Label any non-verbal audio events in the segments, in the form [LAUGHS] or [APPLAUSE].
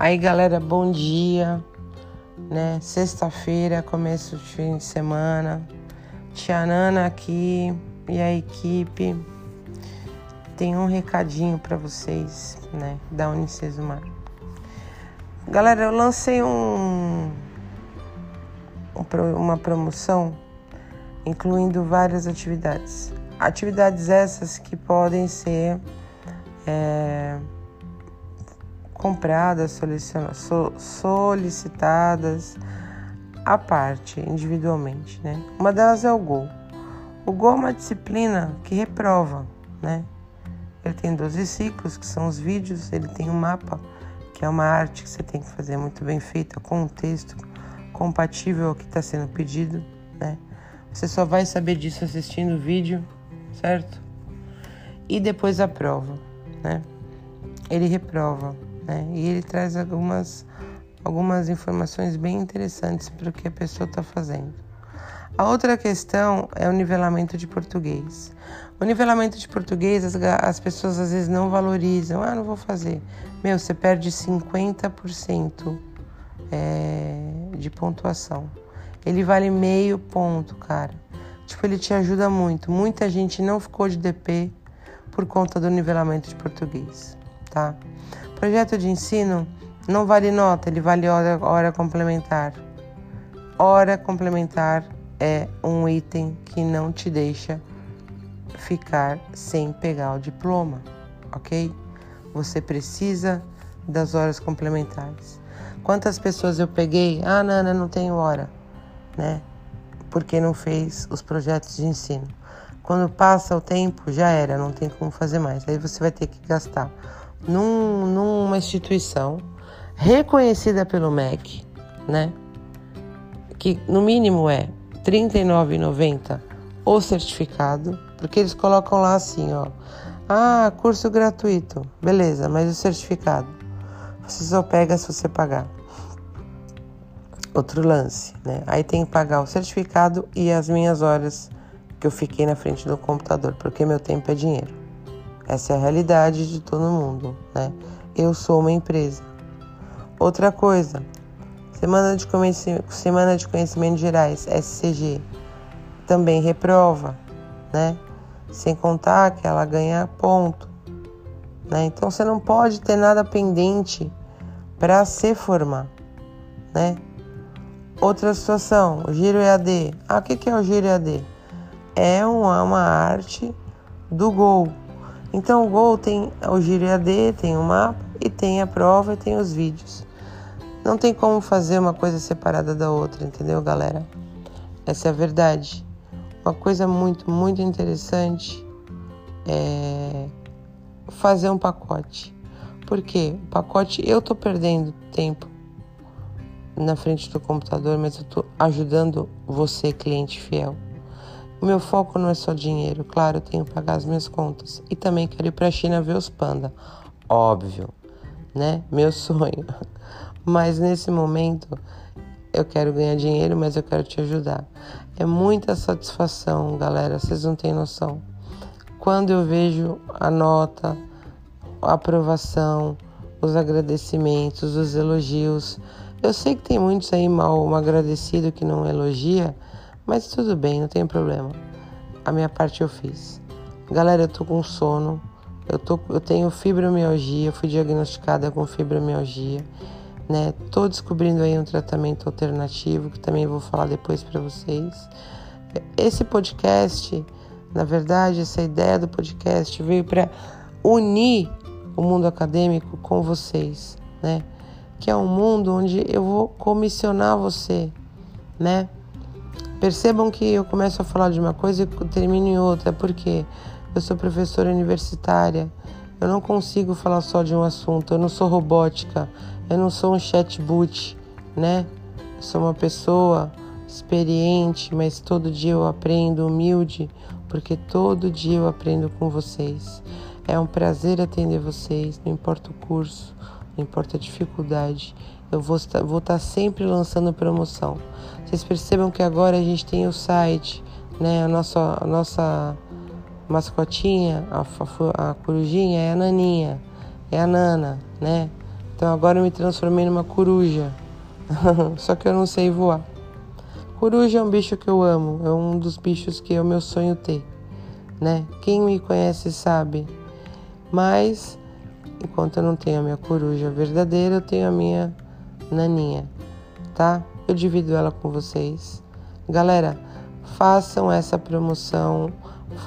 Aí, galera, bom dia, né? Sexta-feira, começo de fim de semana. Tia Nana aqui e a equipe tem um recadinho para vocês, né? Da Unicesumar. Galera, eu lancei um, uma promoção incluindo várias atividades. Atividades essas que podem ser é, compradas, solicitadas à parte, individualmente, né? Uma delas é o Gol. O Gol é uma disciplina que reprova, né? Ele tem 12 ciclos, que são os vídeos, ele tem um mapa, que é uma arte que você tem que fazer muito bem feita, com um texto compatível ao que está sendo pedido, né? Você só vai saber disso assistindo o vídeo, certo? E depois a prova, né? Ele reprova né? E ele traz algumas, algumas informações bem interessantes para o que a pessoa está fazendo. A outra questão é o nivelamento de português. O nivelamento de português, as, as pessoas às vezes não valorizam. Ah, não vou fazer. Meu, você perde 50% é, de pontuação. Ele vale meio ponto, cara. Tipo, ele te ajuda muito. Muita gente não ficou de DP por conta do nivelamento de português, tá? Projeto de ensino não vale nota, ele vale hora, hora complementar. Hora complementar é um item que não te deixa ficar sem pegar o diploma, ok? Você precisa das horas complementares. Quantas pessoas eu peguei? Ah, Nana, não tenho hora, né? Porque não fez os projetos de ensino. Quando passa o tempo, já era, não tem como fazer mais. Aí você vai ter que gastar num, numa instituição reconhecida pelo MEC, né? Que no mínimo é R$ 39,90 o certificado, porque eles colocam lá assim, ó. Ah, curso gratuito. Beleza, mas o certificado? Você só pega se você pagar. Outro lance, né? Aí tem que pagar o certificado e as minhas horas que eu fiquei na frente do computador, porque meu tempo é dinheiro. Essa é a realidade de todo mundo, né? Eu sou uma empresa. Outra coisa, Semana de, Semana de Conhecimentos Gerais, SCG, também reprova, né? Sem contar que ela ganha ponto, né? Então você não pode ter nada pendente para se formar, né? Outra situação, o giro EAD. Ah, o que é o giro EAD? É uma, uma arte do Gol, então o Gol tem o giro EAD, tem o mapa e tem a prova e tem os vídeos. Não tem como fazer uma coisa separada da outra, entendeu, galera? Essa é a verdade. Uma coisa muito, muito interessante é fazer um pacote. Porque o pacote eu tô perdendo tempo na frente do computador, mas eu tô ajudando você, cliente fiel. O meu foco não é só dinheiro, claro, eu tenho que pagar as minhas contas. E também quero ir para a China ver os panda. Óbvio, né? Meu [LAUGHS] sonho. Mas nesse momento eu quero ganhar dinheiro, mas eu quero te ajudar. É muita satisfação, galera, vocês não têm noção. Quando eu vejo a nota, a aprovação, os agradecimentos, os elogios. Eu sei que tem muitos aí mal agradecido que não elogia, mas tudo bem, não tem problema. A minha parte eu fiz. Galera, eu tô com sono. Eu, tô, eu tenho fibromialgia, fui diagnosticada com fibromialgia, né? Tô descobrindo aí um tratamento alternativo que também vou falar depois para vocês. Esse podcast, na verdade, essa ideia do podcast veio para unir o mundo acadêmico com vocês, né? Que é um mundo onde eu vou comissionar você, né? Percebam que eu começo a falar de uma coisa e termino em outra, porque eu sou professora universitária, eu não consigo falar só de um assunto, eu não sou robótica, eu não sou um chatbot, né? Eu sou uma pessoa experiente, mas todo dia eu aprendo, humilde, porque todo dia eu aprendo com vocês. É um prazer atender vocês, não importa o curso, não importa a dificuldade eu vou estar, vou estar sempre lançando promoção. Vocês percebam que agora a gente tem o site, né? A nossa, a nossa mascotinha, a, a, a corujinha é a Naninha, é a Nana, né? Então agora eu me transformei numa coruja. [LAUGHS] Só que eu não sei voar. Coruja é um bicho que eu amo, é um dos bichos que é o meu sonho ter, né? Quem me conhece sabe. Mas enquanto eu não tenho a minha coruja verdadeira, eu tenho a minha naninha, tá? Eu divido ela com vocês. Galera, façam essa promoção,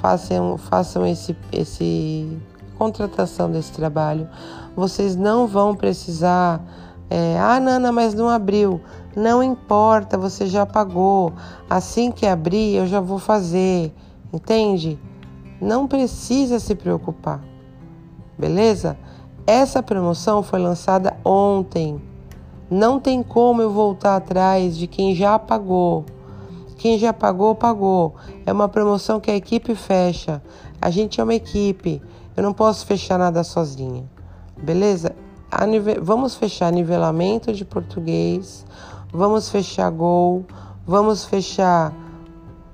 façam, façam esse, esse contratação desse trabalho. Vocês não vão precisar. É, ah, Nana, mas não abriu. Não importa, você já pagou. Assim que abrir, eu já vou fazer. Entende? Não precisa se preocupar. Beleza? Essa promoção foi lançada ontem. Não tem como eu voltar atrás de quem já pagou. Quem já pagou, pagou. É uma promoção que a equipe fecha. A gente é uma equipe. Eu não posso fechar nada sozinha. Beleza? Vamos fechar nivelamento de português, vamos fechar Gol, vamos fechar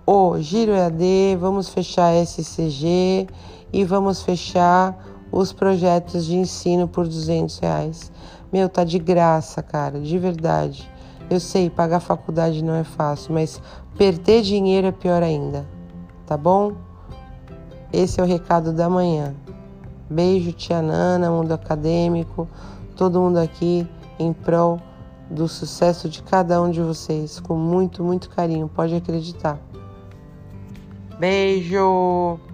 o Giro EAD, vamos fechar SCG e vamos fechar os projetos de ensino por 200 reais. Meu, tá de graça, cara, de verdade. Eu sei, pagar faculdade não é fácil, mas perder dinheiro é pior ainda, tá bom? Esse é o recado da manhã. Beijo, tia Nana, mundo acadêmico, todo mundo aqui em prol do sucesso de cada um de vocês, com muito, muito carinho, pode acreditar. Beijo!